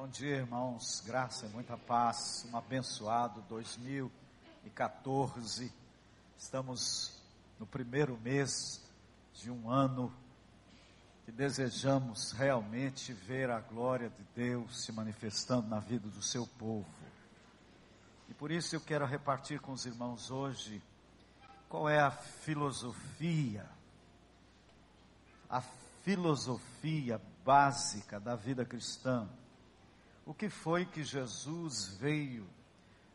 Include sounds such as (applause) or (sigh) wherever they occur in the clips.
Bom dia, irmãos. Graça e muita paz. Um abençoado 2014. Estamos no primeiro mês de um ano que desejamos realmente ver a glória de Deus se manifestando na vida do seu povo. E por isso eu quero repartir com os irmãos hoje qual é a filosofia, a filosofia básica da vida cristã o que foi que Jesus veio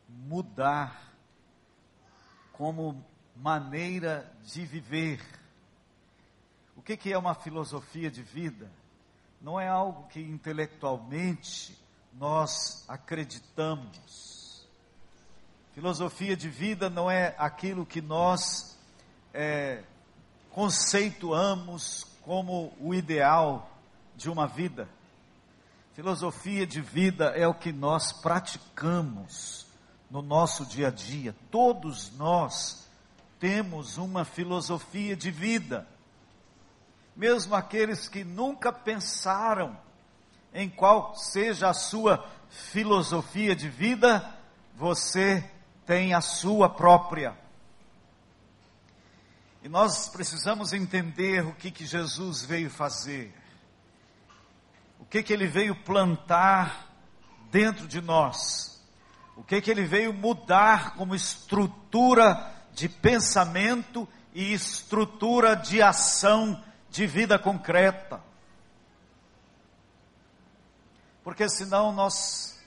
mudar como maneira de viver? O que, que é uma filosofia de vida? Não é algo que intelectualmente nós acreditamos. Filosofia de vida não é aquilo que nós é, conceituamos como o ideal de uma vida. Filosofia de vida é o que nós praticamos no nosso dia a dia. Todos nós temos uma filosofia de vida. Mesmo aqueles que nunca pensaram em qual seja a sua filosofia de vida, você tem a sua própria. E nós precisamos entender o que, que Jesus veio fazer o que que ele veio plantar dentro de nós, o que que ele veio mudar como estrutura de pensamento e estrutura de ação de vida concreta. Porque senão nós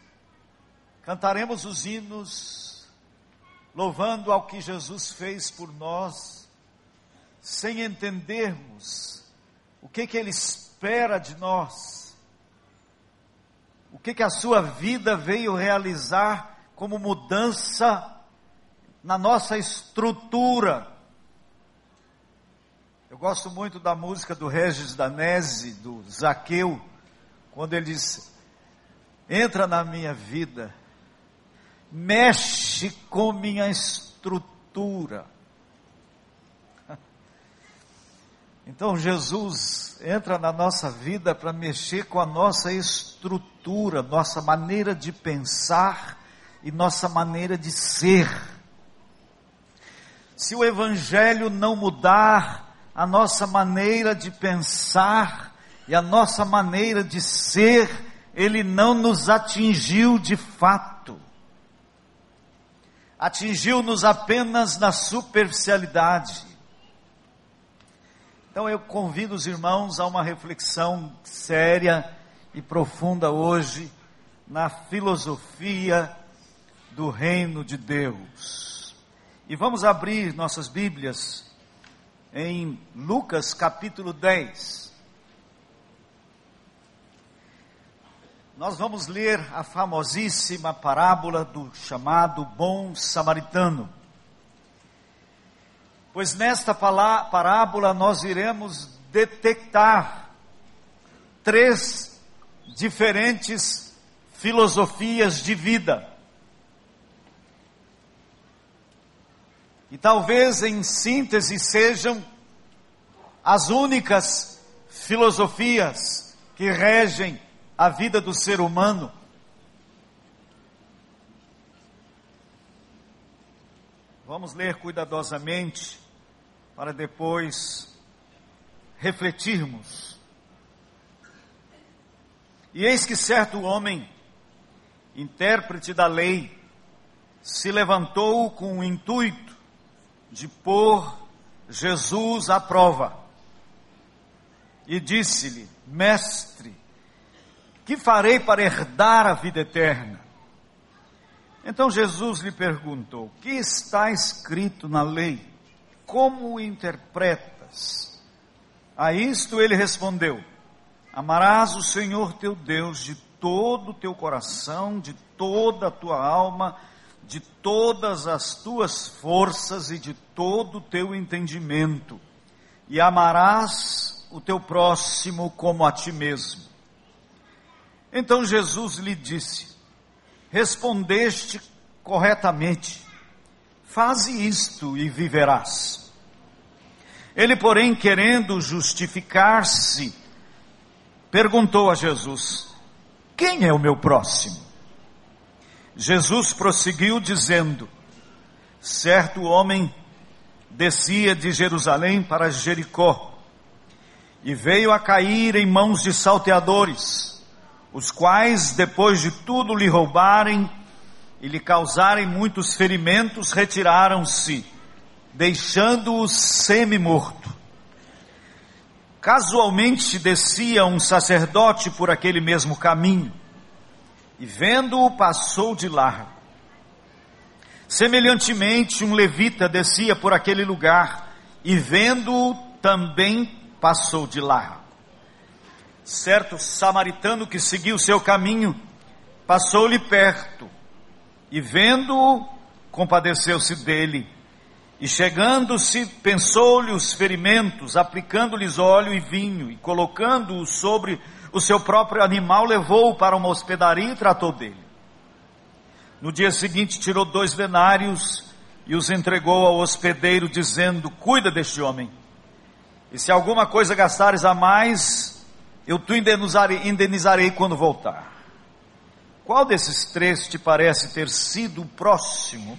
cantaremos os hinos louvando ao que Jesus fez por nós, sem entendermos o que que ele espera de nós o que, que a sua vida veio realizar como mudança na nossa estrutura. Eu gosto muito da música do Regis Danese, do Zaqueu, quando ele diz: entra na minha vida, mexe com minha estrutura. (laughs) Então Jesus entra na nossa vida para mexer com a nossa estrutura, nossa maneira de pensar e nossa maneira de ser. Se o Evangelho não mudar a nossa maneira de pensar e a nossa maneira de ser, ele não nos atingiu de fato. Atingiu-nos apenas na superficialidade então eu convido os irmãos a uma reflexão séria e profunda hoje na filosofia do reino de Deus. E vamos abrir nossas Bíblias em Lucas capítulo 10. Nós vamos ler a famosíssima parábola do chamado bom samaritano. Pois nesta parábola nós iremos detectar três diferentes filosofias de vida. E talvez em síntese sejam as únicas filosofias que regem a vida do ser humano. Vamos ler cuidadosamente para depois refletirmos. E eis que certo homem, intérprete da lei, se levantou com o intuito de pôr Jesus à prova. E disse-lhe: Mestre, que farei para herdar a vida eterna? Então Jesus lhe perguntou: que está escrito na lei? Como interpretas? A isto ele respondeu: Amarás o Senhor teu Deus de todo o teu coração, de toda a tua alma, de todas as tuas forças e de todo o teu entendimento, e amarás o teu próximo como a ti mesmo. Então Jesus lhe disse: respondeste corretamente. Faze isto e viverás. Ele, porém, querendo justificar-se, perguntou a Jesus: quem é o meu próximo? Jesus prosseguiu dizendo: Certo homem descia de Jerusalém para Jericó e veio a cair em mãos de salteadores, os quais, depois de tudo lhe roubarem e lhe causarem muitos ferimentos, retiraram-se, deixando-o semi-morto. Casualmente descia um sacerdote por aquele mesmo caminho e, vendo-o, passou de largo. Semelhantemente, um levita descia por aquele lugar e, vendo-o, também passou de largo. Certo samaritano que seguiu seu caminho passou-lhe perto e, vendo-o, compadeceu-se dele e chegando-se, pensou-lhe os ferimentos, aplicando-lhes óleo e vinho, e colocando-o sobre o seu próprio animal, levou-o para uma hospedaria e tratou dele. No dia seguinte, tirou dois denários e os entregou ao hospedeiro, dizendo: Cuida deste homem, e se alguma coisa gastares a mais, eu te indenizarei, indenizarei quando voltar. Qual desses três te parece ter sido o próximo?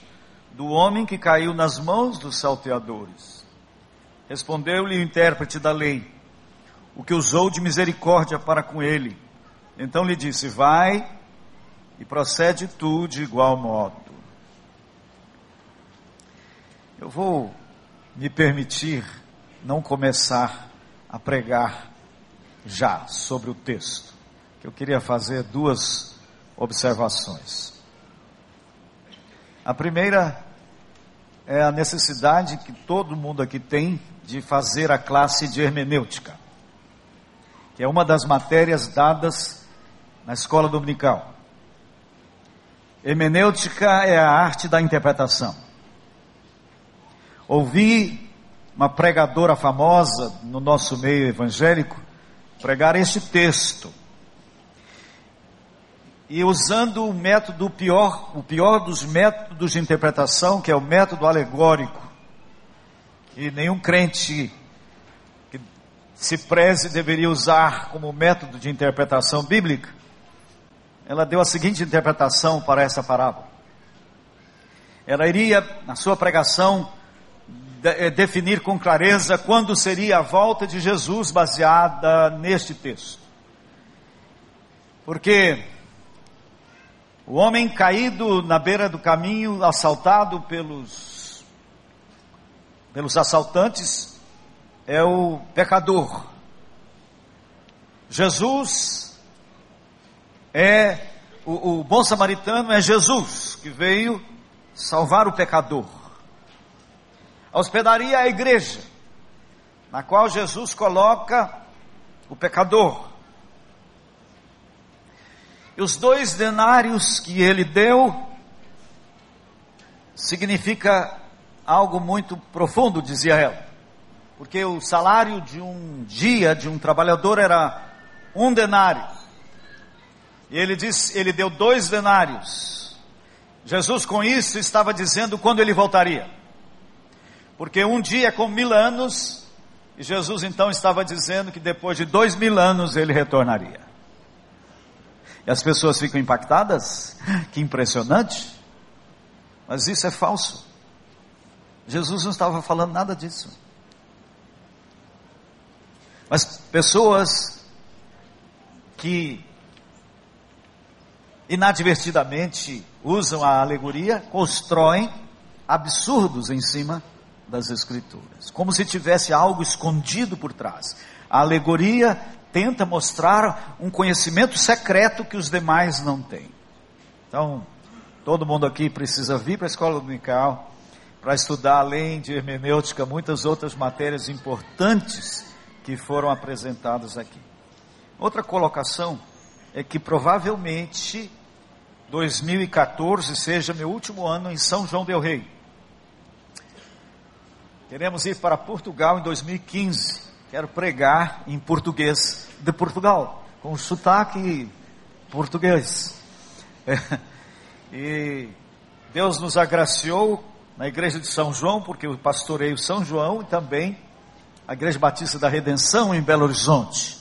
Do homem que caiu nas mãos dos salteadores. Respondeu-lhe o intérprete da lei, o que usou de misericórdia para com ele. Então lhe disse: Vai e procede tu de igual modo. Eu vou me permitir não começar a pregar já sobre o texto, eu queria fazer duas observações. A primeira é a necessidade que todo mundo aqui tem de fazer a classe de hermenêutica, que é uma das matérias dadas na escola dominical. Hermenêutica é a arte da interpretação. Ouvi uma pregadora famosa no nosso meio evangélico pregar este texto e usando o método pior, o pior dos métodos de interpretação, que é o método alegórico, que nenhum crente que se preze deveria usar como método de interpretação bíblica, ela deu a seguinte interpretação para essa parábola. Ela iria, na sua pregação, eh, definir com clareza quando seria a volta de Jesus baseada neste texto. Porque o homem caído na beira do caminho, assaltado pelos, pelos assaltantes, é o pecador. Jesus é, o, o bom samaritano é Jesus, que veio salvar o pecador. A hospedaria é a igreja, na qual Jesus coloca o pecador. E os dois denários que ele deu significa algo muito profundo, dizia ela. Porque o salário de um dia de um trabalhador era um denário. E ele disse, ele deu dois denários. Jesus com isso estava dizendo quando ele voltaria. Porque um dia é como mil anos, e Jesus então estava dizendo que depois de dois mil anos ele retornaria. E as pessoas ficam impactadas. (laughs) Que impressionante. Mas isso é falso. Jesus não estava falando nada disso. Mas pessoas que inadvertidamente usam a alegoria, constroem absurdos em cima das escrituras, como se tivesse algo escondido por trás. A alegoria tenta mostrar um conhecimento secreto que os demais não têm. Então, todo mundo aqui precisa vir para a escola dominical para estudar, além de hermenêutica, muitas outras matérias importantes que foram apresentadas aqui. Outra colocação é que provavelmente 2014 seja meu último ano em São João del Rei. Queremos ir para Portugal em 2015 quero pregar em português de Portugal, com sotaque português. (laughs) E Deus nos agraciou na igreja de São João, porque eu pastoreio São João e também a Igreja Batista da Redenção em Belo Horizonte.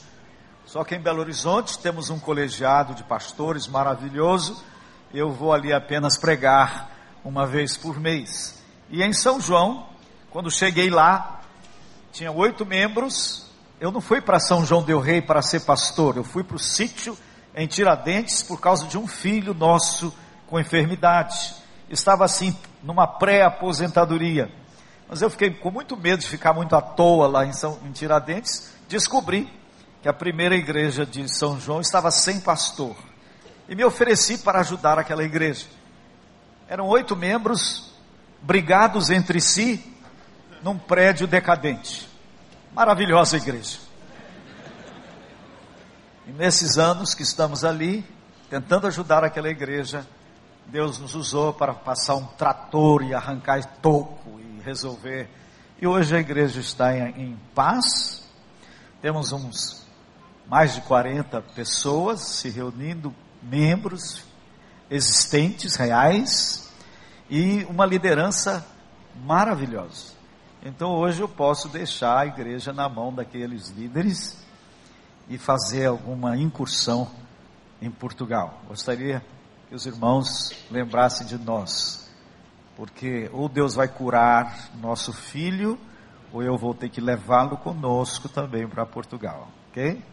Só que em Belo Horizonte temos um colegiado de pastores maravilhoso. Eu vou ali apenas pregar uma vez por mês. E em São João, quando cheguei lá, tinha oito membros. Eu não fui para São João del Rei para ser pastor, eu fui para o sítio em Tiradentes por causa de um filho nosso com enfermidade. Estava assim, numa pré-aposentadoria. Mas eu fiquei com muito medo de ficar muito à toa lá em, São, em Tiradentes. Descobri que a primeira igreja de São João estava sem pastor. E me ofereci para ajudar aquela igreja. Eram oito membros brigados entre si num prédio decadente. Maravilhosa igreja. E nesses anos que estamos ali, tentando ajudar aquela igreja, Deus nos usou para passar um trator e arrancar toco e resolver. E hoje a igreja está em, em paz. Temos uns mais de 40 pessoas se reunindo, membros existentes, reais, e uma liderança maravilhosa. Então hoje eu posso deixar a igreja na mão daqueles líderes e fazer alguma incursão em Portugal. Gostaria que os irmãos lembrassem de nós, porque ou Deus vai curar nosso filho, ou eu vou ter que levá-lo conosco também para Portugal, ok?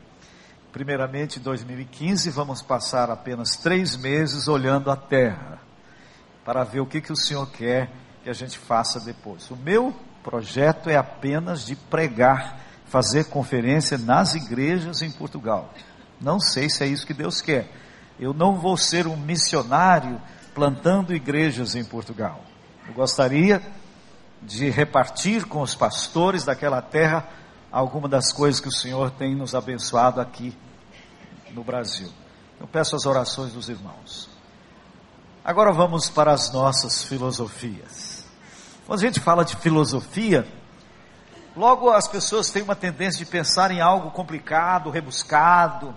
Primeiramente, em 2015, vamos passar apenas três meses olhando a terra, para ver o que, que o Senhor quer que a gente faça depois. O meu projeto é apenas de pregar, fazer conferência nas igrejas em Portugal. Não sei se é isso que Deus quer eu não vou ser um missionário plantando igrejas em Portugal. Eu gostaria de repartir com os pastores daquela terra alguma das coisas que o Senhor tem nos abençoado aqui no Brasil. Eu peço as orações dos irmãos. Agora vamos para as nossas filosofias. Quando a gente fala de filosofia, logo as pessoas têm uma tendência de pensar em algo complicado, rebuscado,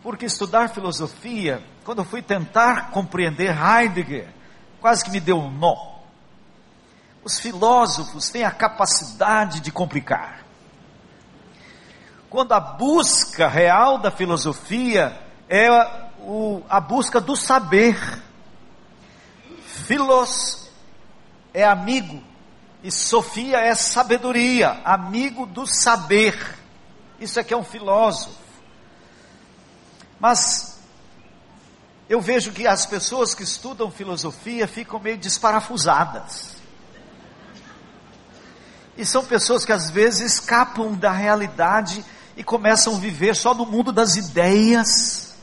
porque estudar filosofia, quando eu fui tentar compreender Heidegger, quase que me deu um nó. Os filósofos têm a capacidade de complicar. Quando a busca real da filosofia é o, a busca do saber. Filos é amigo e Sofia é sabedoria, amigo do saber. Isso aqui é um filósofo. Mas eu vejo que as pessoas que estudam filosofia ficam meio desparafusadas. E são pessoas que às vezes escapam da realidade e começam a viver só no mundo das ideias.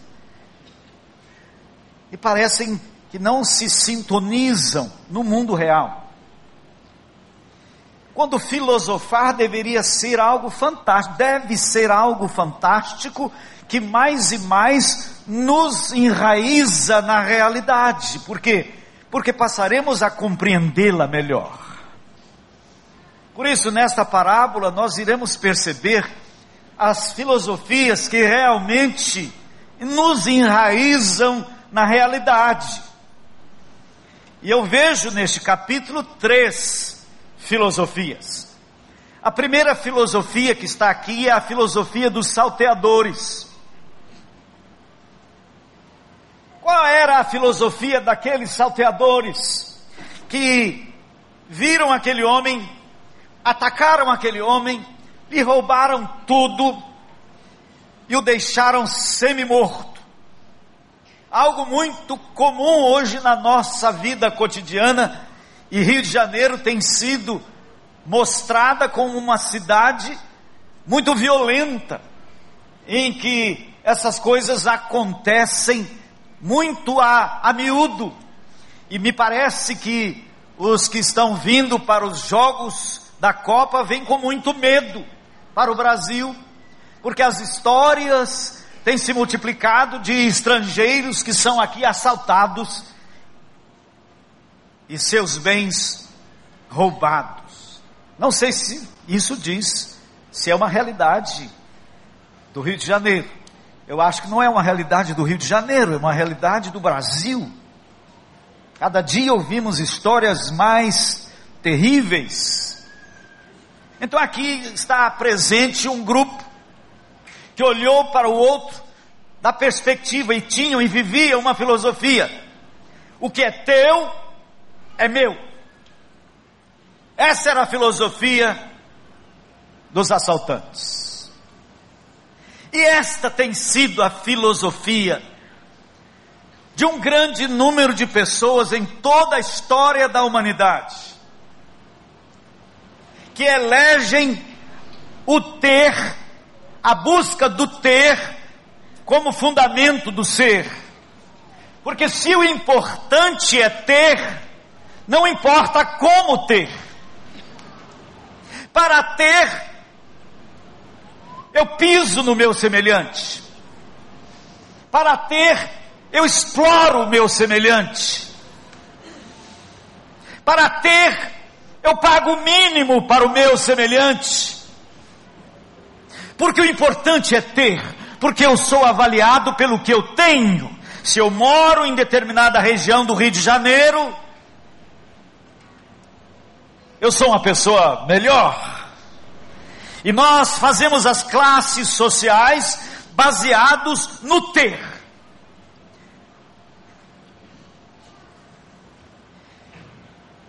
E parecem que não se sintonizam no mundo real. Quando filosofar deveria ser algo fantástico, deve ser algo fantástico que mais e mais nos enraiza na realidade. Por quê? Porque passaremos a compreendê-la melhor. Por isso, nesta parábola, nós iremos perceber as filosofias que realmente nos enraizam na realidade. E eu vejo neste capítulo três filosofias. A primeira filosofia que está aqui é a filosofia dos salteadores. Qual era a filosofia daqueles salteadores que viram aquele homem, atacaram aquele homem, lhe roubaram tudo e o deixaram semi-morto? Algo muito comum hoje na nossa vida cotidiana, e Rio de Janeiro tem sido mostrada como uma cidade muito violenta, em que essas coisas acontecem muito a, a miúdo. E me parece que os que estão vindo para os jogos da Copa vêm com muito medo para o Brasil, porque as histórias têm se multiplicado de estrangeiros que são aqui assaltados e seus bens roubados. Não sei se isso diz se é uma realidade do Rio de Janeiro eu acho que não é uma realidade do Rio de Janeiro, é uma realidade do Brasil. Cada dia ouvimos histórias mais terríveis. Então aqui está presente um grupo que olhou para o outro da perspectiva e tinham e viviam uma filosofia. O que é teu é meu. Essa era a filosofia dos assaltantes. E esta tem sido a filosofia de um grande número de pessoas em toda a história da humanidade, que elegem o ter, a busca do ter, como fundamento do ser. Porque se o importante é ter, não importa como ter. Para ter, eu piso no meu semelhante. Para ter, eu exploro o meu semelhante. Para ter, eu pago o mínimo para o meu semelhante. Porque o importante é ter, porque eu sou avaliado pelo que eu tenho. Se eu moro em determinada região do Rio de Janeiro, eu sou uma pessoa melhor. E nós fazemos as classes sociais baseados no ter.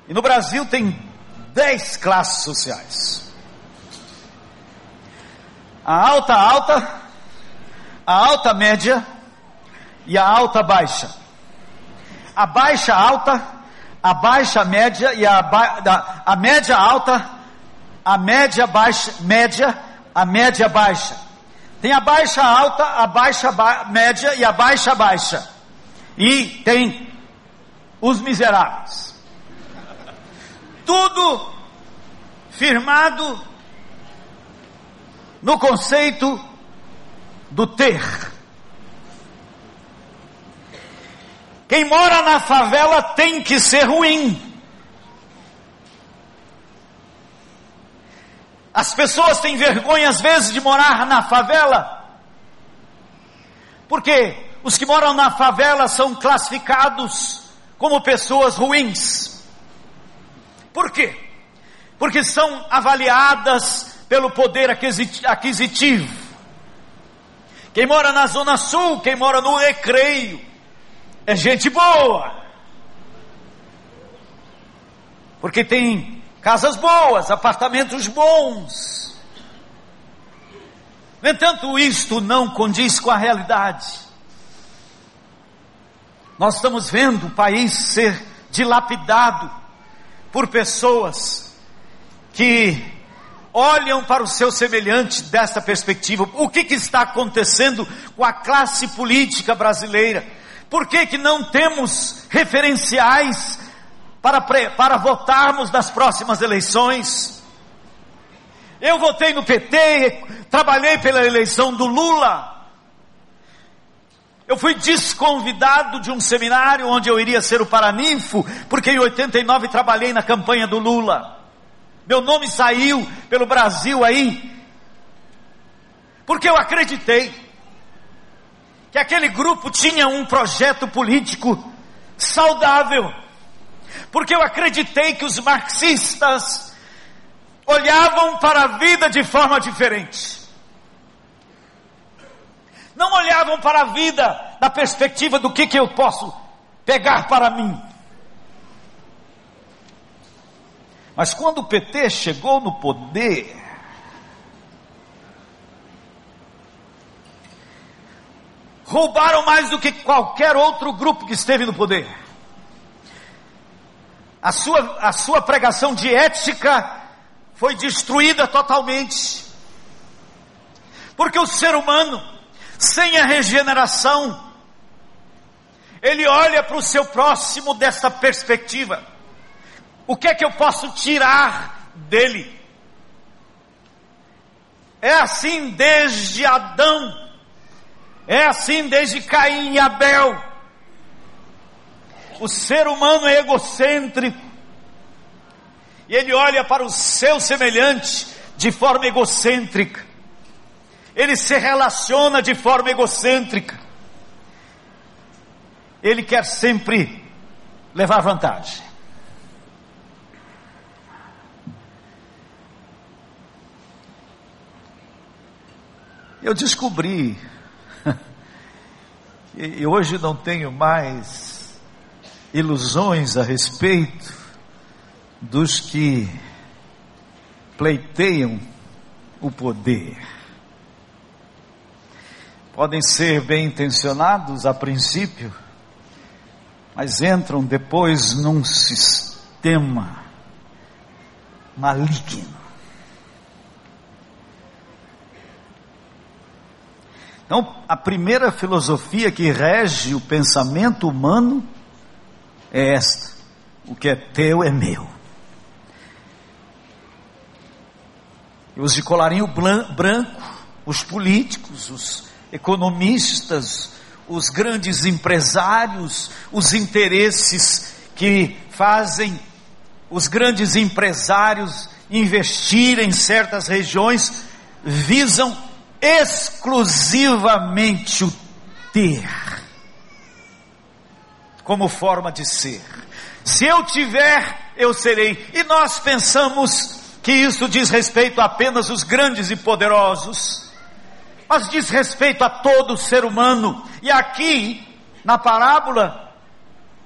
E no Brasil tem dez classes sociais. A alta alta, a alta média e a alta baixa. A baixa alta, a baixa média e a, a, a média alta, a média baixa, média, a média baixa. Tem a baixa alta, a baixa ba média e a baixa baixa. E tem os miseráveis tudo firmado no conceito do ter. Quem mora na favela tem que ser ruim. As pessoas têm vergonha às vezes de morar na favela. Porque os que moram na favela são classificados como pessoas ruins. Por quê? Porque são avaliadas pelo poder aquisitivo. Quem mora na Zona Sul, quem mora no Recreio, é gente boa. Porque tem casas boas, apartamentos bons. No entanto, isto não condiz com a realidade. Nós estamos vendo o país ser dilapidado por pessoas que olham para o seu semelhante dessa perspectiva. O que, que está acontecendo com a classe política brasileira? Por que, que não temos referenciais para, para votarmos nas próximas eleições? Eu votei no PT, trabalhei pela eleição do Lula. Eu fui desconvidado de um seminário onde eu iria ser o paraninfo, porque em 89 trabalhei na campanha do Lula. Meu nome saiu pelo Brasil aí, porque eu acreditei que aquele grupo tinha um projeto político saudável, porque eu acreditei que os marxistas olhavam para a vida de forma diferente. Não olhavam para a vida na perspectiva do que, que eu posso pegar para mim. Mas quando o PT chegou no poder, roubaram mais do que qualquer outro grupo que esteve no poder. A sua, a sua pregação de ética foi destruída totalmente. Porque o ser humano, sem a regeneração, ele olha para o seu próximo desta perspectiva. O que é que eu posso tirar dele? É assim desde Adão, é assim desde Caim e Abel. O ser humano é egocêntrico, e ele olha para o seu semelhante de forma egocêntrica ele se relaciona de forma egocêntrica. Ele quer sempre levar vantagem. Eu descobri, (laughs) e hoje não tenho mais ilusões a respeito dos que pleiteiam o poder. Podem ser bem intencionados a princípio, mas entram depois num sistema maligno. Então, a primeira filosofia que rege o pensamento humano é esta: o que é teu é meu. os de colarinho branco, os políticos, os economistas, os grandes empresários, os interesses que fazem os grandes empresários investir em certas regiões visam exclusivamente o ter como forma de ser. Se eu tiver, eu serei. E nós pensamos que isso diz respeito apenas aos grandes e poderosos, mas diz respeito a todo ser humano. E aqui, na parábola,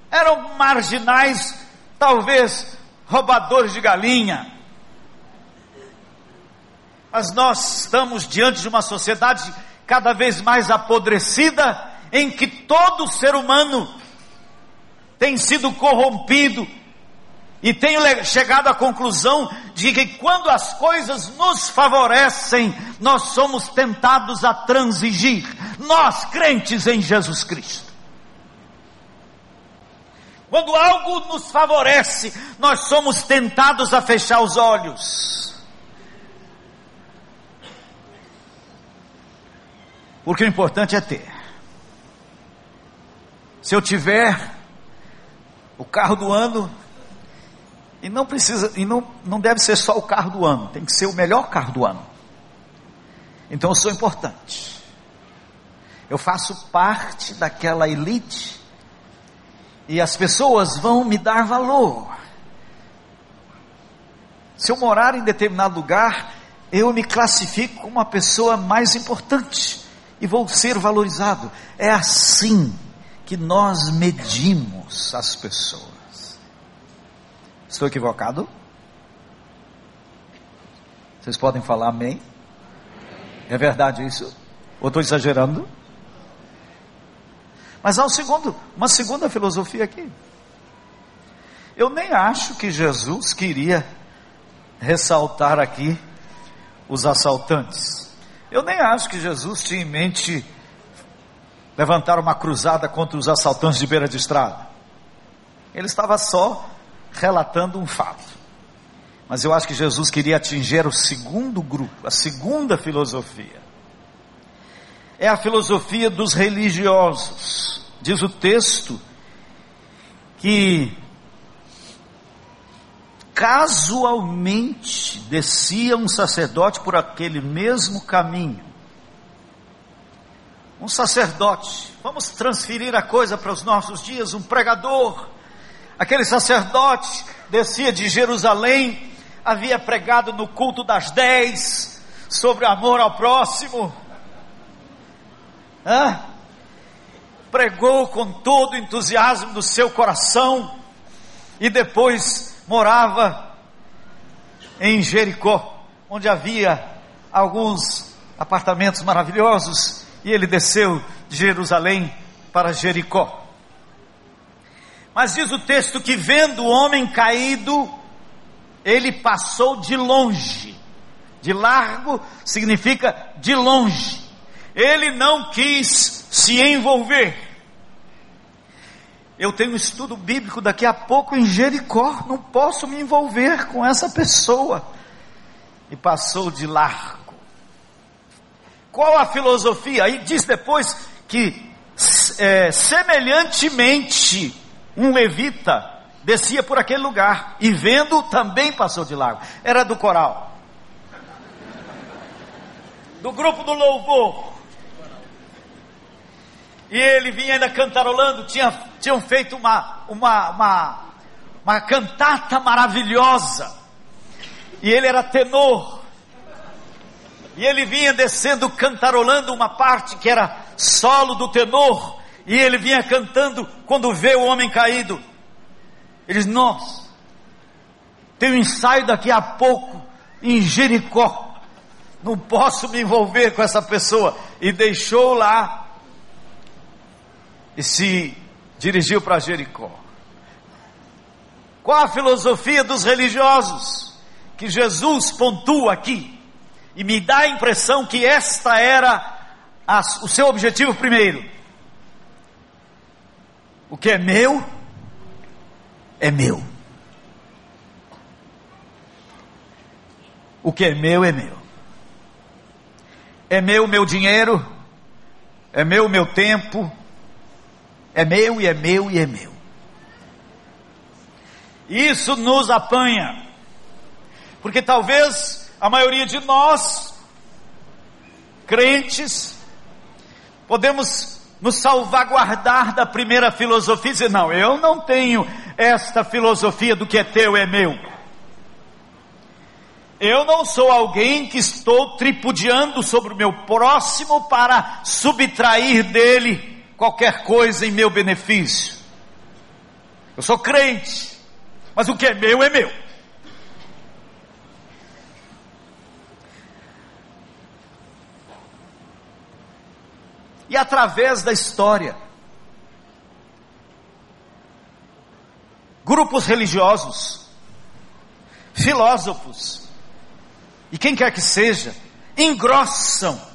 eram marginais, talvez roubadores de galinha. Mas nós estamos diante de uma sociedade cada vez mais apodrecida, em que todo ser humano tem sido corrompido e tenho chegado à conclusão de que quando as coisas nos favorecem, nós somos tentados a transigir. Nós, crentes em Jesus Cristo. Quando algo nos favorece, nós somos tentados a fechar os olhos. Porque o importante é ter. Se eu tiver o carro do ano, e não precisa, e não, não deve ser só o carro do ano, tem que ser o melhor carro do ano. Então eu sou importante. Eu faço parte daquela elite e as pessoas vão me dar valor. Se eu morar em determinado lugar, eu me classifico como uma pessoa mais importante e vou ser valorizado. É assim que nós medimos as pessoas. Estou equivocado? Vocês podem falar amém? É verdade isso? Ou estou exagerando? Mas há um segundo, uma segunda filosofia aqui. Eu nem acho que Jesus queria ressaltar aqui os assaltantes. Eu nem acho que Jesus tinha em mente levantar uma cruzada contra os assaltantes de beira de estrada. Ele estava só relatando um fato. Mas eu acho que Jesus queria atingir o segundo grupo, a segunda filosofia. É a filosofia dos religiosos. Diz o texto que casualmente descia um sacerdote por aquele mesmo caminho. Um sacerdote, vamos transferir a coisa para os nossos dias, um pregador, Aquele sacerdote descia de Jerusalém, havia pregado no culto das dez sobre amor ao próximo. Hã? Pregou com todo o entusiasmo do seu coração e depois morava em Jericó, onde havia alguns apartamentos maravilhosos, e ele desceu de Jerusalém para Jericó. Mas diz o texto que vendo o homem caído, ele passou de longe. De largo significa de longe. Ele não quis se envolver. Eu tenho um estudo bíblico daqui a pouco em Jericó, não posso me envolver com essa pessoa. E passou de largo. Qual a filosofia? Aí diz depois que é, semelhantemente um levita descia por aquele lugar e vendo também passou de largo. Era do coral. Do grupo do louvor. E ele vinha ainda cantarolando, tinha, tinham feito uma, uma, uma, uma cantata maravilhosa. E ele era tenor. E ele vinha descendo cantarolando uma parte que era solo do tenor, e ele vinha cantando quando vê o homem caído. Ele diz: Nós, tem um ensaio daqui a pouco em Jericó. Não posso me envolver com essa pessoa. E deixou lá e se dirigiu para Jericó. Qual a filosofia dos religiosos que Jesus pontua aqui? E me dá a impressão que esta era a, o seu objetivo primeiro. O que é meu, é meu. O que é meu, é meu. É meu meu dinheiro, é meu meu tempo, é meu e é meu e é meu. Isso nos apanha, porque talvez a maioria de nós, crentes, podemos nos salvaguardar da primeira filosofia e dizer: não, eu não tenho esta filosofia do que é teu é meu. Eu não sou alguém que estou tripudiando sobre o meu próximo para subtrair dele qualquer coisa em meu benefício. Eu sou crente, mas o que é meu é meu. E através da história, grupos religiosos, filósofos, e quem quer que seja, engrossam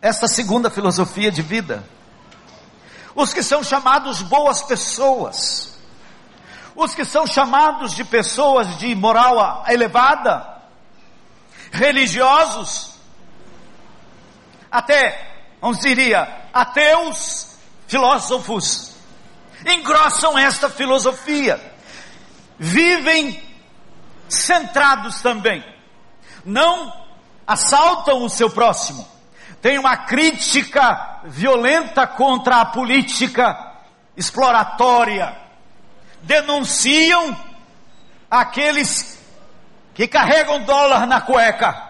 esta segunda filosofia de vida. Os que são chamados boas pessoas, os que são chamados de pessoas de moral elevada, religiosos, até, vamos diria, ateus, filósofos, engrossam esta filosofia, vivem centrados também, não assaltam o seu próximo, tem uma crítica violenta contra a política exploratória, denunciam aqueles que carregam dólar na cueca.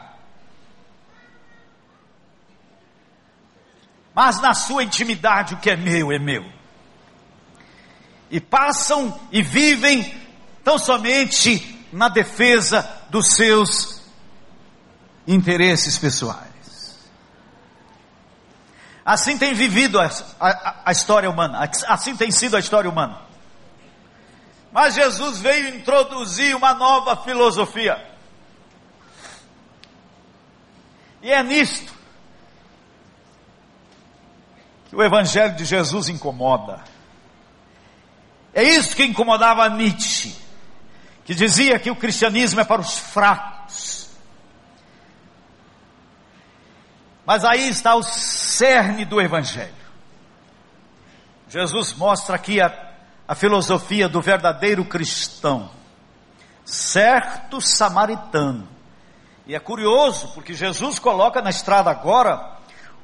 Mas na sua intimidade, o que é meu é meu. E passam e vivem tão somente na defesa dos seus interesses pessoais. Assim tem vivido a, a, a história humana, assim tem sido a história humana. Mas Jesus veio introduzir uma nova filosofia. E é nisto que o Evangelho de Jesus incomoda. É isso que incomodava Nietzsche, que dizia que o cristianismo é para os fracos. Mas aí está o cerne do Evangelho. Jesus mostra aqui a a filosofia do verdadeiro cristão, certo samaritano. E é curioso, porque Jesus coloca na estrada agora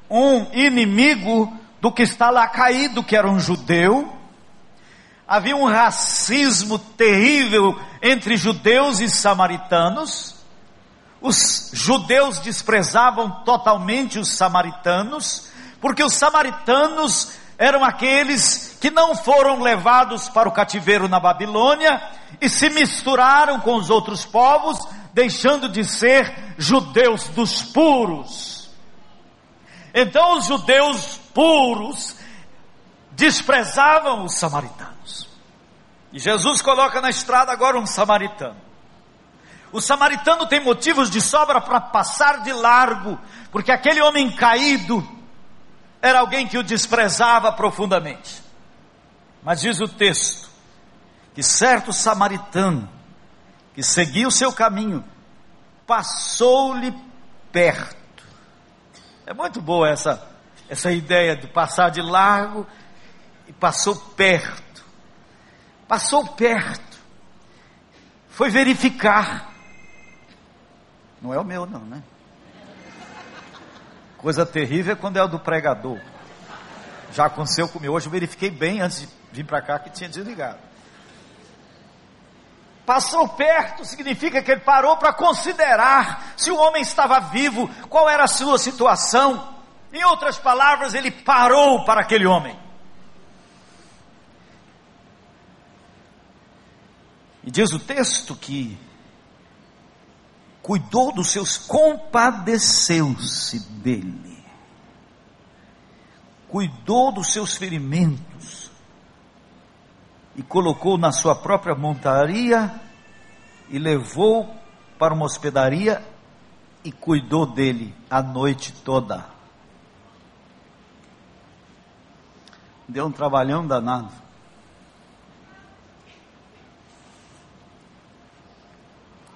um inimigo do que está lá caído, que era um judeu. Havia um racismo terrível entre judeus e samaritanos. Os judeus desprezavam totalmente os samaritanos, porque os samaritanos eram aqueles que não foram levados para o cativeiro na Babilônia e se misturaram com os outros povos, deixando de ser judeus dos puros. Então os judeus puros desprezavam os samaritanos. E Jesus coloca na estrada agora um samaritano. O samaritano tem motivos de sobra para passar de largo, porque aquele homem caído, era alguém que o desprezava profundamente. Mas diz o texto que certo samaritano que seguia o seu caminho passou-lhe perto. É muito boa essa essa ideia de passar de largo e passou perto. Passou perto. Foi verificar. Não é o meu não, né? Coisa terrível é quando é o do pregador. Já aconteceu comigo. Hoje eu verifiquei bem antes de vir para cá que tinha desligado. Passou perto significa que ele parou para considerar se o homem estava vivo, qual era a sua situação. Em outras palavras, ele parou para aquele homem. E diz o texto que cuidou dos seus, compadeceu-se dele, cuidou dos seus ferimentos e colocou na sua própria montaria e levou para uma hospedaria e cuidou dele a noite toda. Deu um trabalhão danado.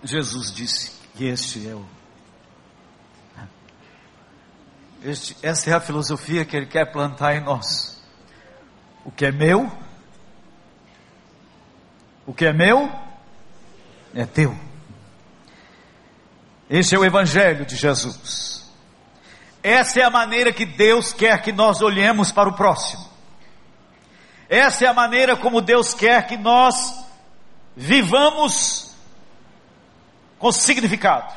Jesus disse que este é o. Este, essa é a filosofia que Ele quer plantar em nós. O que é meu, o que é meu, é teu. Este é o Evangelho de Jesus. Essa é a maneira que Deus quer que nós olhemos para o próximo. Essa é a maneira como Deus quer que nós vivamos com significado.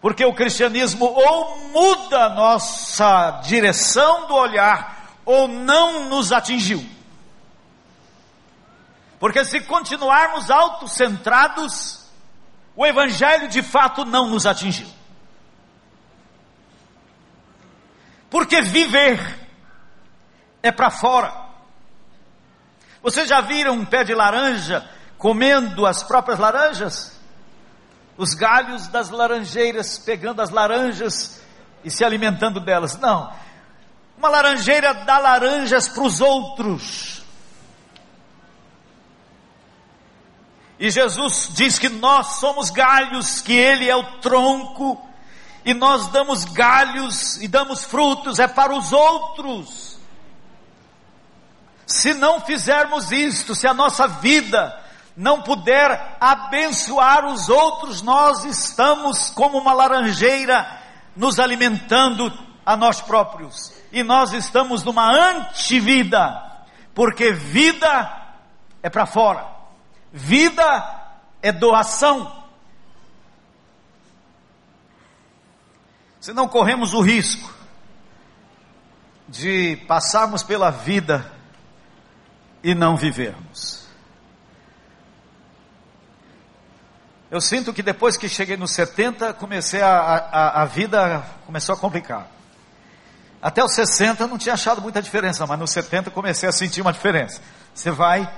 Porque o cristianismo ou muda nossa direção do olhar, ou não nos atingiu. Porque se continuarmos autocentrados, o Evangelho de fato não nos atingiu. Porque viver é para fora. Vocês já viram um pé de laranja comendo as próprias laranjas, os galhos das laranjeiras, pegando as laranjas e se alimentando delas. Não. Uma laranjeira dá laranjas para os outros. E Jesus diz que nós somos galhos, que Ele é o tronco, e nós damos galhos e damos frutos, é para os outros. Se não fizermos isto, se a nossa vida não puder abençoar os outros, nós estamos como uma laranjeira nos alimentando a nós próprios. E nós estamos numa antivida, porque vida é para fora, vida é doação. Se não corremos o risco de passarmos pela vida e não vivermos. Eu sinto que depois que cheguei nos 70, comecei a, a, a vida começou a complicar. Até os 60 não tinha achado muita diferença, mas nos 70 comecei a sentir uma diferença. Você vai,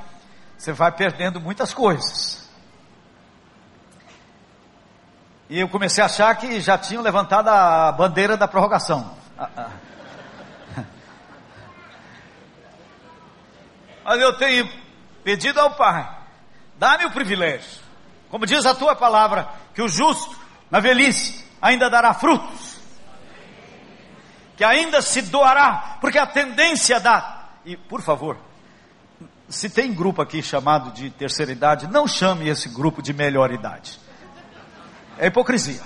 você vai perdendo muitas coisas. E eu comecei a achar que já tinham levantado a bandeira da prorrogação. (laughs) Mas eu tenho pedido ao Pai, dá-me o privilégio como diz a tua palavra, que o justo, na velhice, ainda dará frutos. Que ainda se doará, porque a tendência da. E, por favor, se tem grupo aqui chamado de terceira idade, não chame esse grupo de melhor idade. É hipocrisia.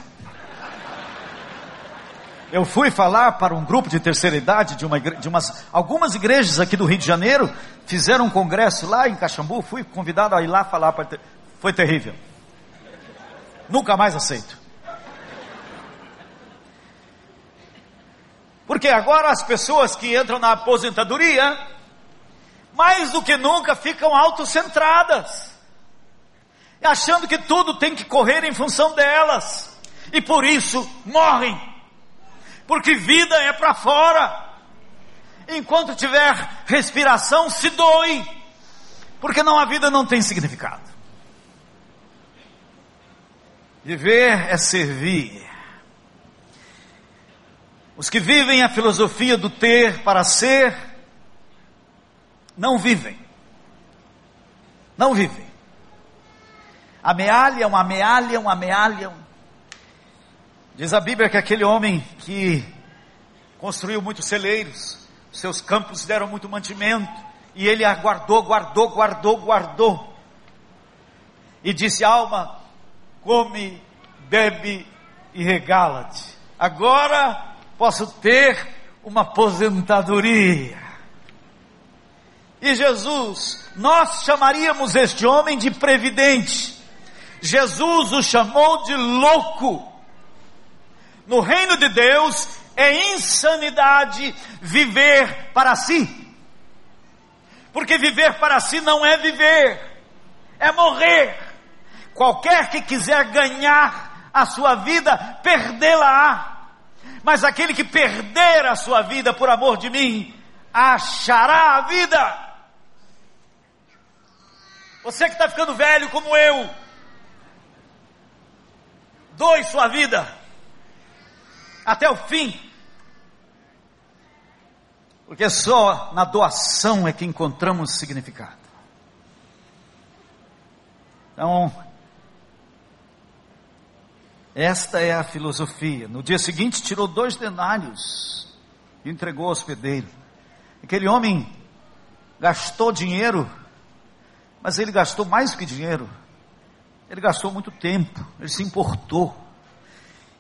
Eu fui falar para um grupo de terceira idade de, uma, de umas, algumas igrejas aqui do Rio de Janeiro, fizeram um congresso lá em Caxambu, fui convidado a ir lá falar, para, foi terrível. Nunca mais aceito. Porque agora as pessoas que entram na aposentadoria, mais do que nunca ficam autocentradas, achando que tudo tem que correr em função delas, e por isso morrem, porque vida é para fora. Enquanto tiver respiração, se doe, porque não a vida não tem significado. Viver é servir. Os que vivem a filosofia do ter para ser, não vivem. Não vivem. Amealham, amealham, amealham. Diz a Bíblia que aquele homem que construiu muitos celeiros, seus campos deram muito mantimento, e ele aguardou, guardou, guardou, guardou. E disse: Alma, come, bebe e regala-te. Agora posso ter uma aposentadoria. E Jesus, nós chamaríamos este homem de previdente. Jesus o chamou de louco. No reino de Deus é insanidade viver para si. Porque viver para si não é viver, é morrer. Qualquer que quiser ganhar a sua vida, perdê-la-á. Mas aquele que perder a sua vida por amor de mim, achará a vida. Você que está ficando velho como eu, doe sua vida até o fim. Porque só na doação é que encontramos significado. Então, esta é a filosofia. No dia seguinte, tirou dois denários e entregou ao hospedeiro. Aquele homem gastou dinheiro, mas ele gastou mais que dinheiro. Ele gastou muito tempo, ele se importou.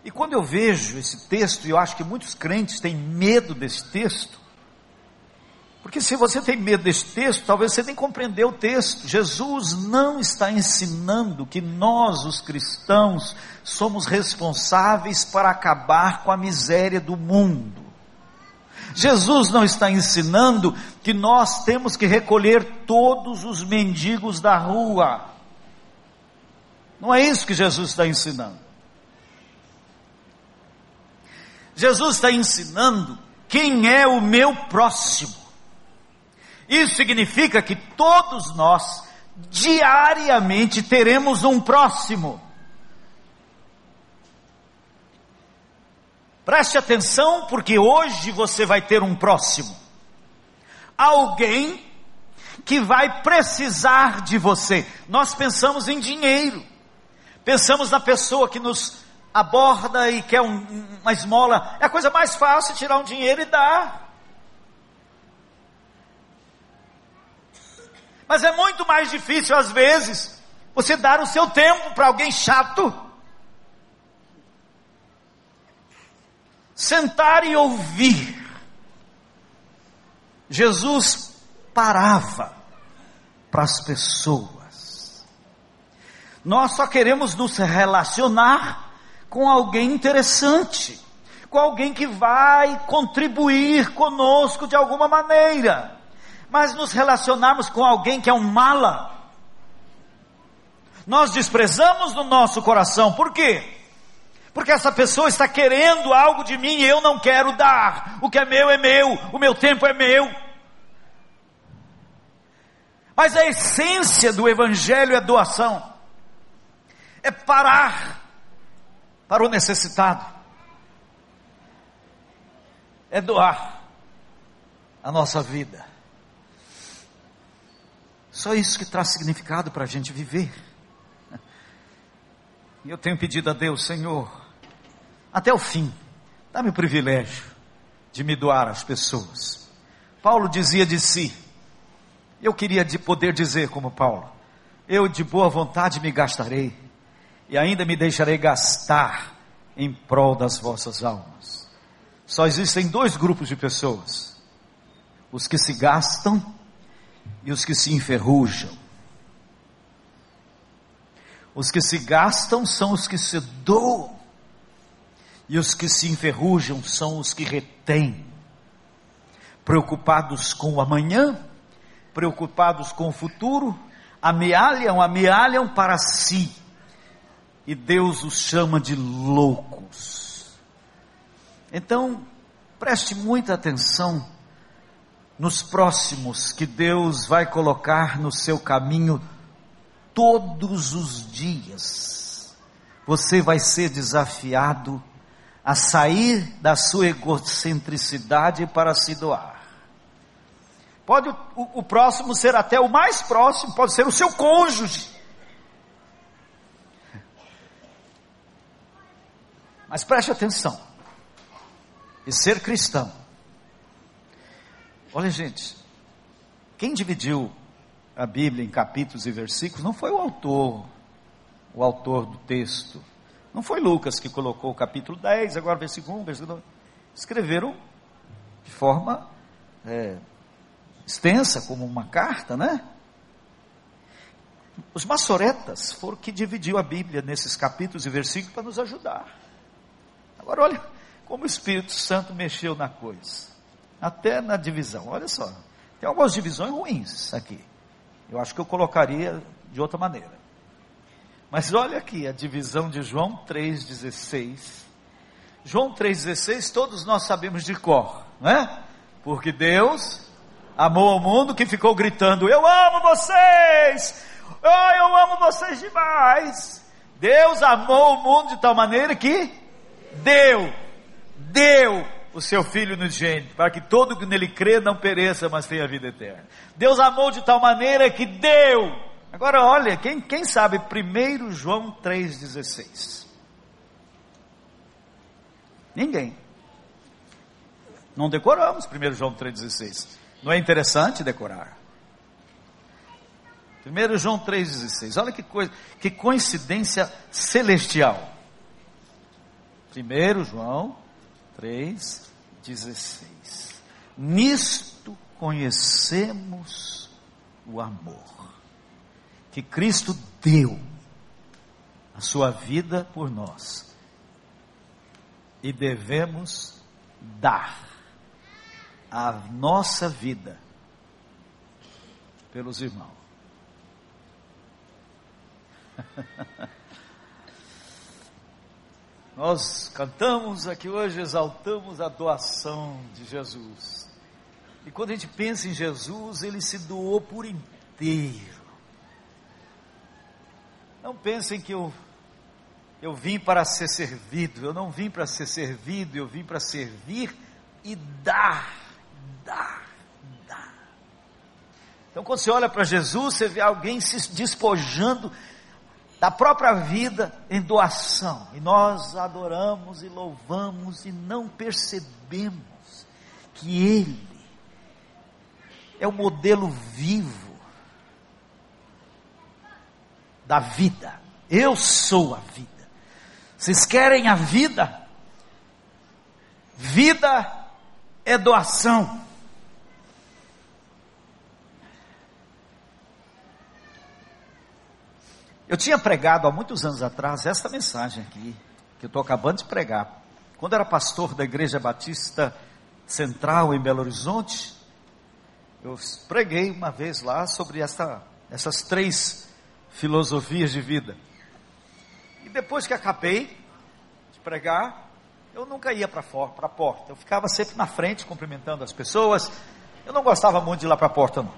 E quando eu vejo esse texto, e eu acho que muitos crentes têm medo desse texto, porque se você tem medo desse texto, talvez você nem compreendeu o texto. Jesus não está ensinando que nós, os cristãos, somos responsáveis para acabar com a miséria do mundo. Jesus não está ensinando que nós temos que recolher todos os mendigos da rua. Não é isso que Jesus está ensinando. Jesus está ensinando quem é o meu próximo. Isso significa que todos nós, diariamente, teremos um próximo. Preste atenção, porque hoje você vai ter um próximo. Alguém que vai precisar de você. Nós pensamos em dinheiro, pensamos na pessoa que nos aborda e quer um, uma esmola, é a coisa mais fácil tirar um dinheiro e dar. Mas é muito mais difícil, às vezes, você dar o seu tempo para alguém chato. Sentar e ouvir. Jesus parava para as pessoas. Nós só queremos nos relacionar com alguém interessante, com alguém que vai contribuir conosco de alguma maneira. Mas nos relacionarmos com alguém que é um mala, nós desprezamos no nosso coração, por quê? Porque essa pessoa está querendo algo de mim e eu não quero dar. O que é meu é meu, o meu tempo é meu. Mas a essência do Evangelho é doação, é parar para o necessitado. É doar a nossa vida. Só isso que traz significado para a gente viver. E eu tenho pedido a Deus, Senhor, até o fim, dá-me o privilégio de me doar às pessoas. Paulo dizia de si, eu queria de poder dizer como Paulo, eu de boa vontade me gastarei e ainda me deixarei gastar em prol das vossas almas. Só existem dois grupos de pessoas: os que se gastam e os que se enferrujam. Os que se gastam são os que se doam, e os que se enferrujam são os que retêm, preocupados com o amanhã, preocupados com o futuro, amealham, amealham para si e Deus os chama de loucos. Então, preste muita atenção nos próximos que Deus vai colocar no seu caminho todos os dias. Você vai ser desafiado a sair da sua egocentricidade para se doar. Pode o, o, próximo ser até o mais próximo, pode ser o seu cônjuge. Mas preste atenção. E ser cristão. Olha, gente, quem dividiu a Bíblia em capítulos e versículos não foi o autor, o autor do texto. Não foi Lucas que colocou o capítulo 10, agora versículo 1, versículo 2. Escreveram de forma é, extensa como uma carta, né? Os maçoretas foram que dividiu a Bíblia nesses capítulos e versículos para nos ajudar. Agora olha como o Espírito Santo mexeu na coisa. Até na divisão. Olha só. Tem algumas divisões ruins aqui. Eu acho que eu colocaria de outra maneira. Mas olha aqui a divisão de João 3,16. João 3,16, todos nós sabemos de cor, não é? Porque Deus amou ao mundo que ficou gritando: Eu amo vocês! Oh, eu amo vocês demais! Deus amou o mundo de tal maneira que deu, deu o seu Filho unigênito, para que todo que nele crê não pereça, mas tenha vida eterna. Deus amou de tal maneira que deu. Agora olha, quem, quem sabe 1 João 3,16? Ninguém. Não decoramos 1 João 3,16. Não é interessante decorar? 1 João 3,16. Olha que coisa, que coincidência celestial. 1 João 3,16. Nisto conhecemos o amor que Cristo deu a sua vida por nós e devemos dar a nossa vida pelos irmãos. (laughs) Nós cantamos aqui hoje, exaltamos a doação de Jesus. E quando a gente pensa em Jesus, ele se doou por inteiro. Não pensem que eu, eu vim para ser servido, eu não vim para ser servido, eu vim para servir e dar, dar, dar. Então, quando você olha para Jesus, você vê alguém se despojando da própria vida em doação. E nós adoramos e louvamos e não percebemos que Ele é o modelo vivo da vida. Eu sou a vida. Vocês querem a vida? Vida é doação. Eu tinha pregado há muitos anos atrás esta mensagem aqui, que eu estou acabando de pregar. Quando era pastor da Igreja Batista Central em Belo Horizonte, eu preguei uma vez lá sobre esta, essas três filosofias de vida. E depois que acabei de pregar, eu nunca ia para a porta. Eu ficava sempre na frente cumprimentando as pessoas. Eu não gostava muito de ir lá para a porta, não.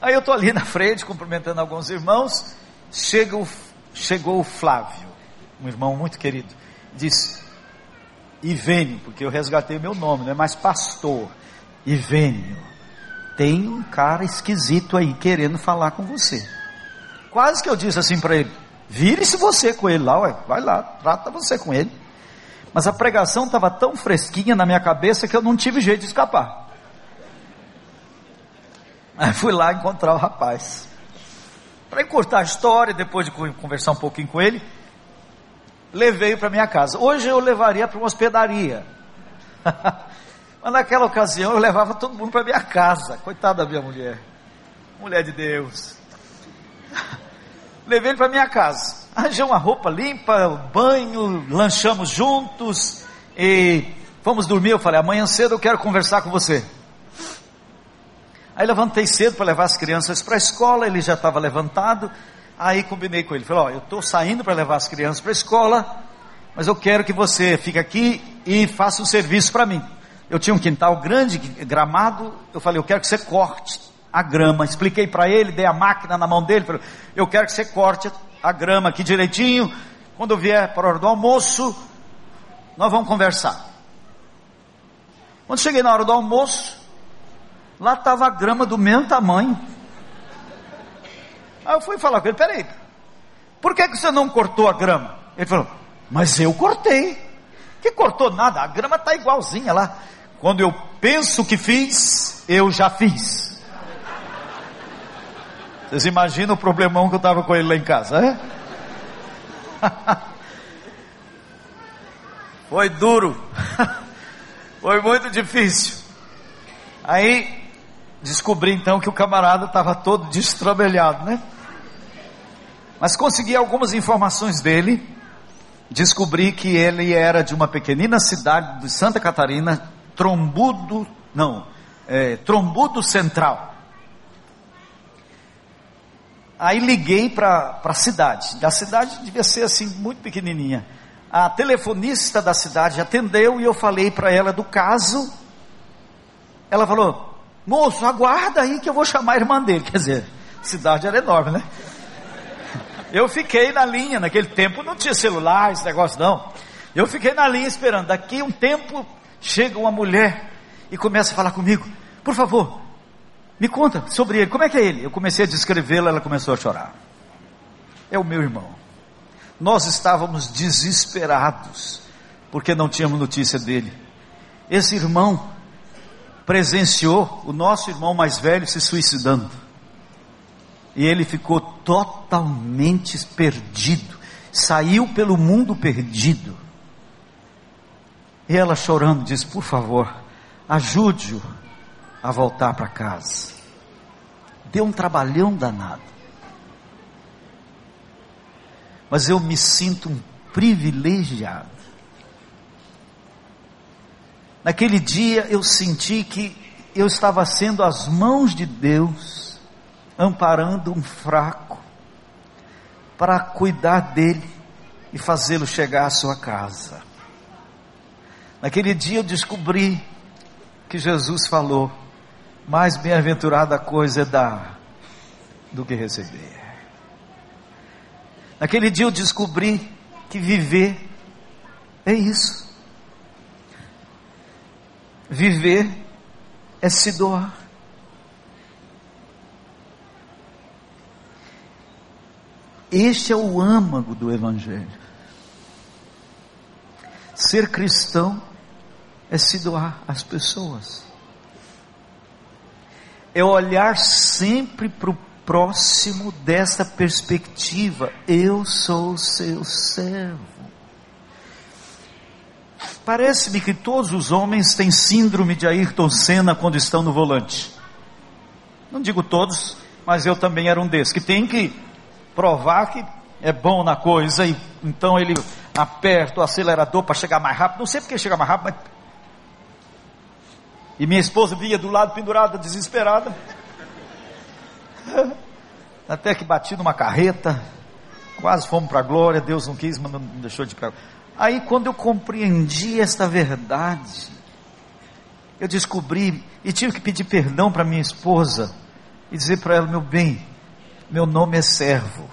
Aí eu estou ali na frente cumprimentando alguns irmãos Chega o, chegou o Flávio, um irmão muito querido, disse, Ivênio, porque eu resgatei meu nome, não é mais pastor, Ivênio, tem um cara esquisito aí querendo falar com você. Quase que eu disse assim para ele, vire-se você com ele lá, ué, vai lá, trata você com ele. Mas a pregação estava tão fresquinha na minha cabeça que eu não tive jeito de escapar. Aí fui lá encontrar o rapaz. Para encurtar a história, depois de conversar um pouquinho com ele, levei para minha casa. Hoje eu levaria para uma hospedaria. (laughs) Mas naquela ocasião eu levava todo mundo para minha casa. Coitada da minha mulher. Mulher de Deus. (laughs) Levei ele para minha casa. Arranjei uma roupa limpa, banho, lanchamos juntos e fomos dormir. Eu falei: amanhã cedo eu quero conversar com você. Aí levantei cedo para levar as crianças para a escola, ele já estava levantado. Aí combinei com ele, falei, ó, oh, eu estou saindo para levar as crianças para a escola, mas eu quero que você fique aqui e faça um serviço para mim. Eu tinha um quintal grande, gramado, eu falei, eu quero que você corte a grama. Expliquei para ele, dei a máquina na mão dele, falei, eu quero que você corte a grama aqui direitinho. Quando eu vier para a hora do almoço, nós vamos conversar. Quando cheguei na hora do almoço, Lá estava a grama do mesmo tamanho. Aí eu fui falar com ele, peraí, por que, que você não cortou a grama? Ele falou, mas eu cortei. Que cortou nada, a grama está igualzinha lá. Quando eu penso que fiz, eu já fiz. Vocês imaginam o problemão que eu estava com ele lá em casa, é? (laughs) Foi duro. (laughs) Foi muito difícil. Aí Descobri então que o camarada estava todo destrambelhado, né? Mas consegui algumas informações dele. Descobri que ele era de uma pequenina cidade de Santa Catarina, Trombudo, não, é, Trombudo Central. Aí liguei para a cidade. A cidade devia ser assim, muito pequenininha. A telefonista da cidade atendeu e eu falei para ela do caso. Ela falou: Moço, aguarda aí que eu vou chamar a irmã dele. Quer dizer, cidade era enorme, né? Eu fiquei na linha, naquele tempo não tinha celular, esse negócio não. Eu fiquei na linha esperando. Daqui um tempo chega uma mulher e começa a falar comigo. Por favor, me conta sobre ele, como é que é ele? Eu comecei a descrevê-lo, ela começou a chorar. É o meu irmão. Nós estávamos desesperados, porque não tínhamos notícia dele. Esse irmão presenciou o nosso irmão mais velho se suicidando. E ele ficou totalmente perdido. Saiu pelo mundo perdido. E ela chorando disse: Por favor, ajude-o a voltar para casa. Deu um trabalhão danado. Mas eu me sinto um privilegiado. Naquele dia eu senti que eu estava sendo as mãos de Deus, amparando um fraco, para cuidar dele e fazê-lo chegar à sua casa. Naquele dia eu descobri que Jesus falou: mais bem-aventurada coisa é dar do que receber. Naquele dia eu descobri que viver é isso. Viver é se doar. Este é o âmago do Evangelho. Ser cristão é se doar às pessoas é olhar sempre para o próximo dessa perspectiva. Eu sou seu servo. Parece-me que todos os homens têm síndrome de Ayrton Senna quando estão no volante. Não digo todos, mas eu também era um desses, que tem que provar que é bom na coisa, e então ele aperta o acelerador para chegar mais rápido. Não sei porque chega mais rápido, mas e minha esposa vinha do lado pendurada, desesperada. (laughs) Até que bati numa carreta, quase fomos para a glória, Deus não quis, mas não deixou de ir Aí quando eu compreendi esta verdade, eu descobri e tive que pedir perdão para minha esposa e dizer para ela, meu bem, meu nome é servo,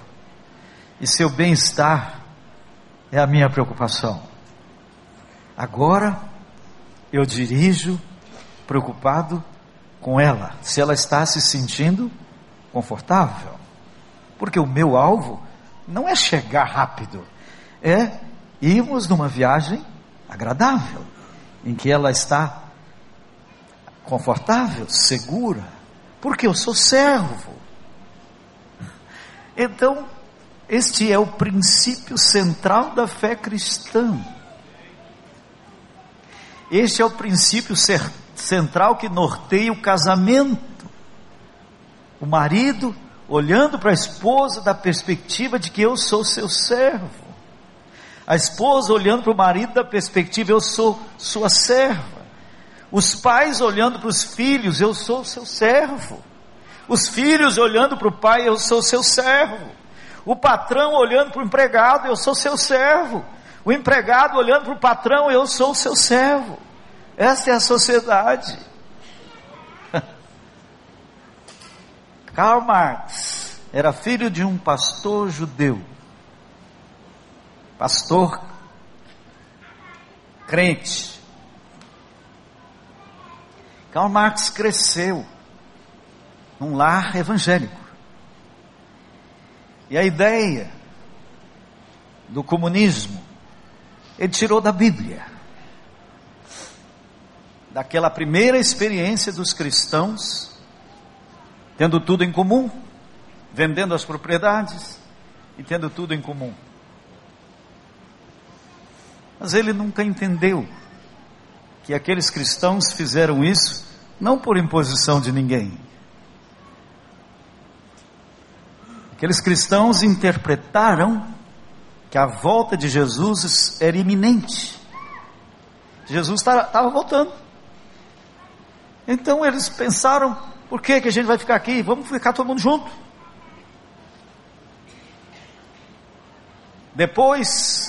e seu bem-estar é a minha preocupação. Agora eu dirijo preocupado com ela, se ela está se sentindo confortável. Porque o meu alvo não é chegar rápido, é irmos numa viagem agradável, em que ela está confortável, segura, porque eu sou servo. Então, este é o princípio central da fé cristã. Este é o princípio central que norteia o casamento. O marido olhando para a esposa da perspectiva de que eu sou seu servo. A esposa olhando para o marido da perspectiva, eu sou sua serva. Os pais olhando para os filhos, eu sou seu servo. Os filhos olhando para o pai, eu sou seu servo. O patrão olhando para o empregado, eu sou seu servo. O empregado olhando para o patrão, eu sou seu servo. Essa é a sociedade. (laughs) Karl Marx era filho de um pastor judeu. Pastor crente. Karl Marx cresceu num lar evangélico. E a ideia do comunismo ele tirou da Bíblia daquela primeira experiência dos cristãos, tendo tudo em comum, vendendo as propriedades e tendo tudo em comum. Mas ele nunca entendeu que aqueles cristãos fizeram isso não por imposição de ninguém. Aqueles cristãos interpretaram que a volta de Jesus era iminente. Jesus estava voltando. Então eles pensaram: por que, que a gente vai ficar aqui? Vamos ficar todo mundo junto. Depois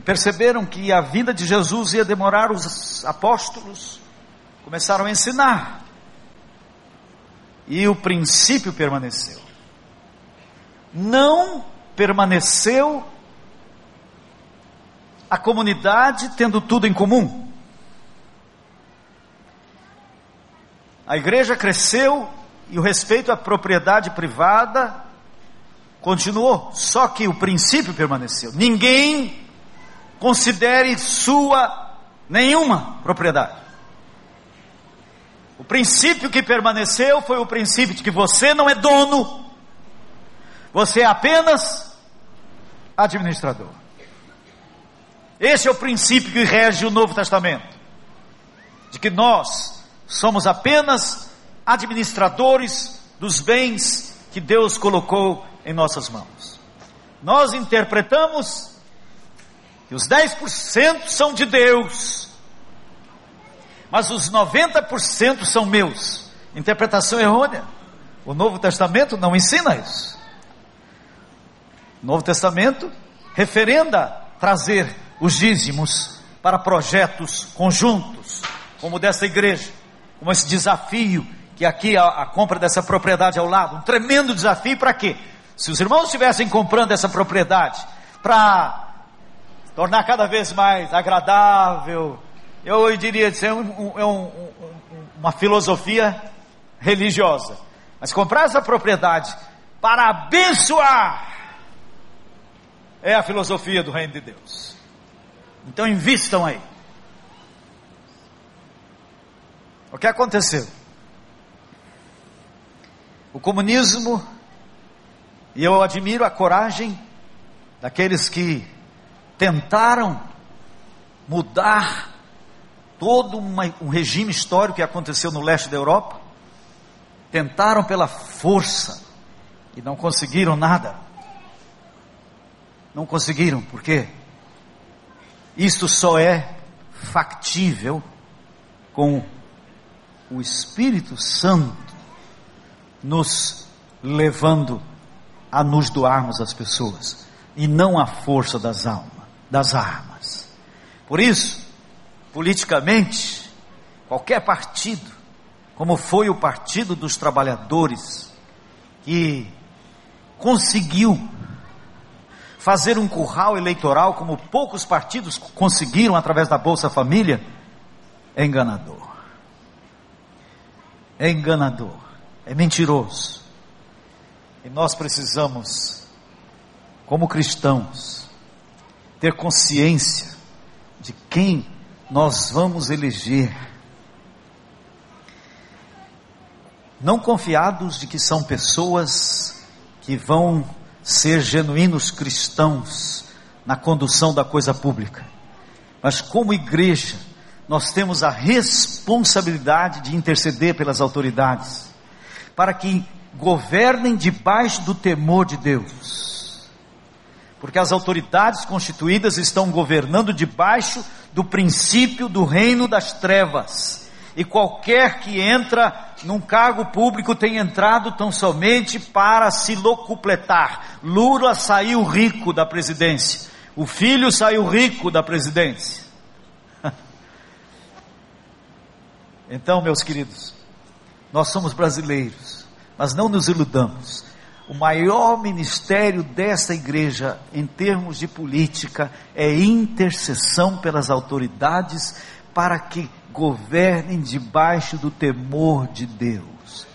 perceberam que a vida de Jesus ia demorar, os apóstolos começaram a ensinar. E o princípio permaneceu. Não permaneceu a comunidade tendo tudo em comum. A igreja cresceu e o respeito à propriedade privada continuou, só que o princípio permaneceu. Ninguém considere sua nenhuma propriedade. O princípio que permaneceu foi o princípio de que você não é dono, você é apenas administrador. Esse é o princípio que rege o Novo Testamento, de que nós somos apenas administradores dos bens que Deus colocou em nossas mãos. Nós interpretamos que os 10% são de Deus, mas os 90% são meus. Interpretação errônea. O Novo Testamento não ensina isso. O Novo Testamento referenda trazer os dízimos para projetos conjuntos, como dessa igreja como esse desafio que aqui a, a compra dessa propriedade ao lado, um tremendo desafio para quê? Se os irmãos estivessem comprando essa propriedade para tornar cada vez mais agradável, eu diria que é um, um, um, uma filosofia religiosa. Mas comprar essa propriedade para abençoar é a filosofia do reino de Deus. Então invistam aí. O que aconteceu? O comunismo, e eu admiro a coragem daqueles que tentaram mudar todo uma, um regime histórico que aconteceu no leste da Europa, tentaram pela força e não conseguiram nada. Não conseguiram, por quê? Isso só é factível com o Espírito Santo nos levando a nos doarmos às pessoas e não a força das almas, das armas. Por isso, politicamente, qualquer partido, como foi o Partido dos Trabalhadores, que conseguiu fazer um curral eleitoral como poucos partidos conseguiram através da Bolsa Família, é enganador é enganador, é mentiroso. E nós precisamos, como cristãos, ter consciência de quem nós vamos eleger. Não confiados de que são pessoas que vão ser genuínos cristãos na condução da coisa pública, mas como igreja, nós temos a responsabilidade de interceder pelas autoridades, para que governem debaixo do temor de Deus. Porque as autoridades constituídas estão governando debaixo do princípio do reino das trevas. E qualquer que entra num cargo público tem entrado tão somente para se locupletar. Lula saiu rico da presidência. O filho saiu rico da presidência. (laughs) Então, meus queridos, nós somos brasileiros, mas não nos iludamos. O maior ministério dessa igreja, em termos de política, é intercessão pelas autoridades para que governem debaixo do temor de Deus.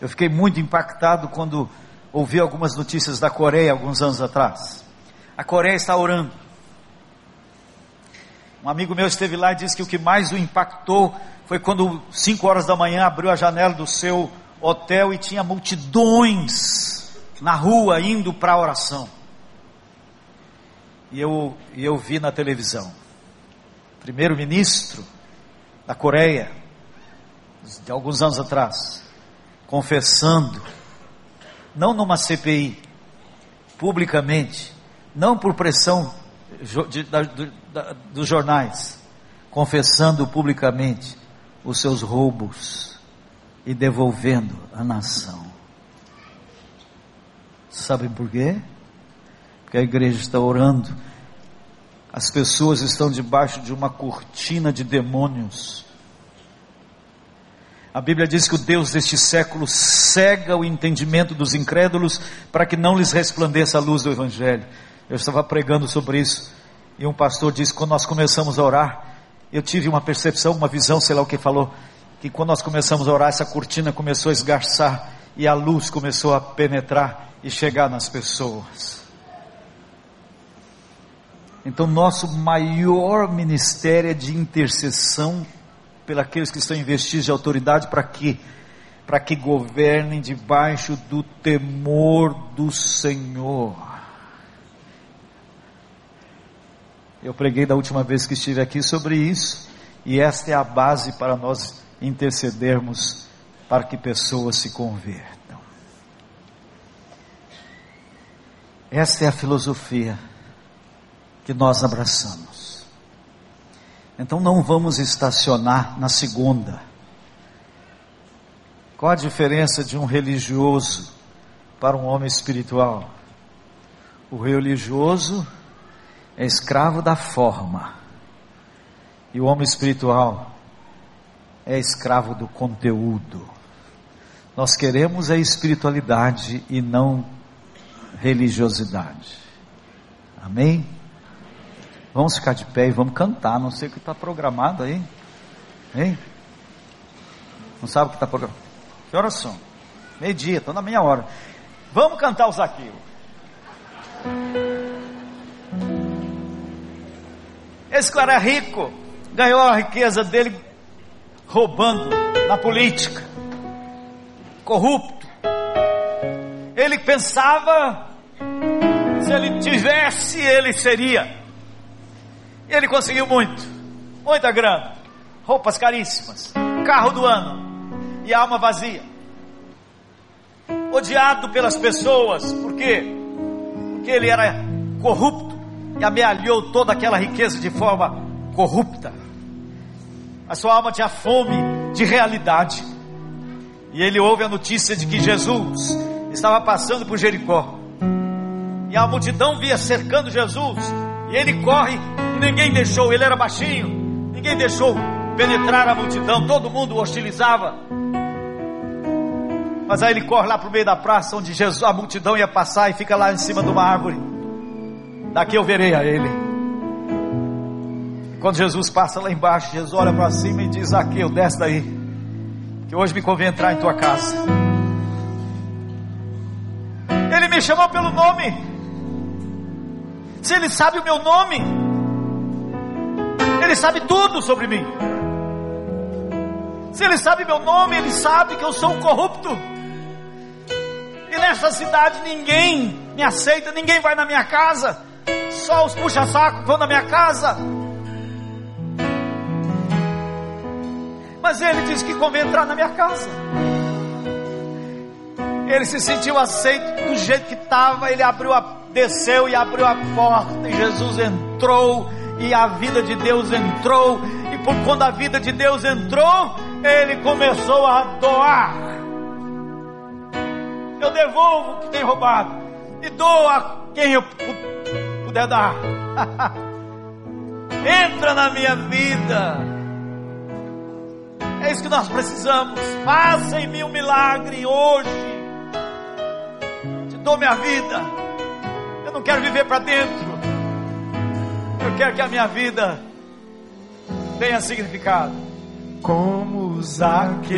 Eu fiquei muito impactado quando ouvi algumas notícias da Coreia alguns anos atrás. A Coreia está orando. Um amigo meu esteve lá e disse que o que mais o impactou foi quando, 5 horas da manhã, abriu a janela do seu hotel e tinha multidões na rua indo para a oração. E eu, eu vi na televisão, primeiro-ministro da Coreia, de alguns anos atrás, confessando, não numa CPI, publicamente, não por pressão de, da, da, dos jornais, confessando publicamente os seus roubos e devolvendo a nação. Sabem por quê? Porque a igreja está orando, as pessoas estão debaixo de uma cortina de demônios. A Bíblia diz que o Deus deste século cega o entendimento dos incrédulos para que não lhes resplandeça a luz do Evangelho. Eu estava pregando sobre isso e um pastor disse: quando nós começamos a orar, eu tive uma percepção, uma visão, sei lá o que falou, que quando nós começamos a orar, essa cortina começou a esgarçar e a luz começou a penetrar e chegar nas pessoas. Então, nosso maior ministério é de intercessão pelos que estão investidos de autoridade para que para que governem debaixo do temor do Senhor. Eu preguei da última vez que estive aqui sobre isso, e esta é a base para nós intercedermos para que pessoas se convertam. Esta é a filosofia que nós abraçamos. Então não vamos estacionar na segunda. Qual a diferença de um religioso para um homem espiritual? O religioso é escravo da forma, e o homem espiritual é escravo do conteúdo. Nós queremos a espiritualidade e não religiosidade. Amém? Vamos ficar de pé e vamos cantar. Não sei o que está programado aí. Hein? Não sabe o que está programado? Que horas são? Meio-dia, estou na minha hora. Vamos cantar o Zaqueu. Esse cara era rico, ganhou a riqueza dele roubando na política, corrupto. Ele pensava, se ele tivesse, ele seria. Ele conseguiu muito, muita grana, roupas caríssimas, carro do ano e alma vazia. Odiado pelas pessoas, por quê? Porque ele era corrupto e amealhou toda aquela riqueza de forma corrupta. A sua alma tinha fome de realidade. E ele ouve a notícia de que Jesus estava passando por Jericó. E a multidão via cercando Jesus. E ele corre e ninguém deixou, ele era baixinho, ninguém deixou penetrar a multidão, todo mundo hostilizava. Mas aí ele corre lá para o meio da praça onde Jesus, a multidão ia passar e fica lá em cima de uma árvore daqui eu verei a ele. Quando Jesus passa lá embaixo, Jesus olha para cima e diz: Aqui, desce daí, que hoje me convém entrar em tua casa. Ele me chamou pelo nome. Se ele sabe o meu nome, ele sabe tudo sobre mim. Se ele sabe meu nome, ele sabe que eu sou um corrupto. E nessa cidade ninguém me aceita, ninguém vai na minha casa só os puxa-saco vão na minha casa. Mas ele disse que convém entrar na minha casa. Ele se sentiu aceito do jeito que estava. Ele abriu a, desceu e abriu a porta. E Jesus entrou. E a vida de Deus entrou. E por quando a vida de Deus entrou, ele começou a doar. Eu devolvo o que tem roubado. E dou a quem eu puder dar. (laughs) Entra na minha vida. É isso que nós precisamos. Faça em mim um milagre hoje. Te dou minha vida. Eu não quero viver para dentro. Eu quero que a minha vida tenha significado. Como Zaqueu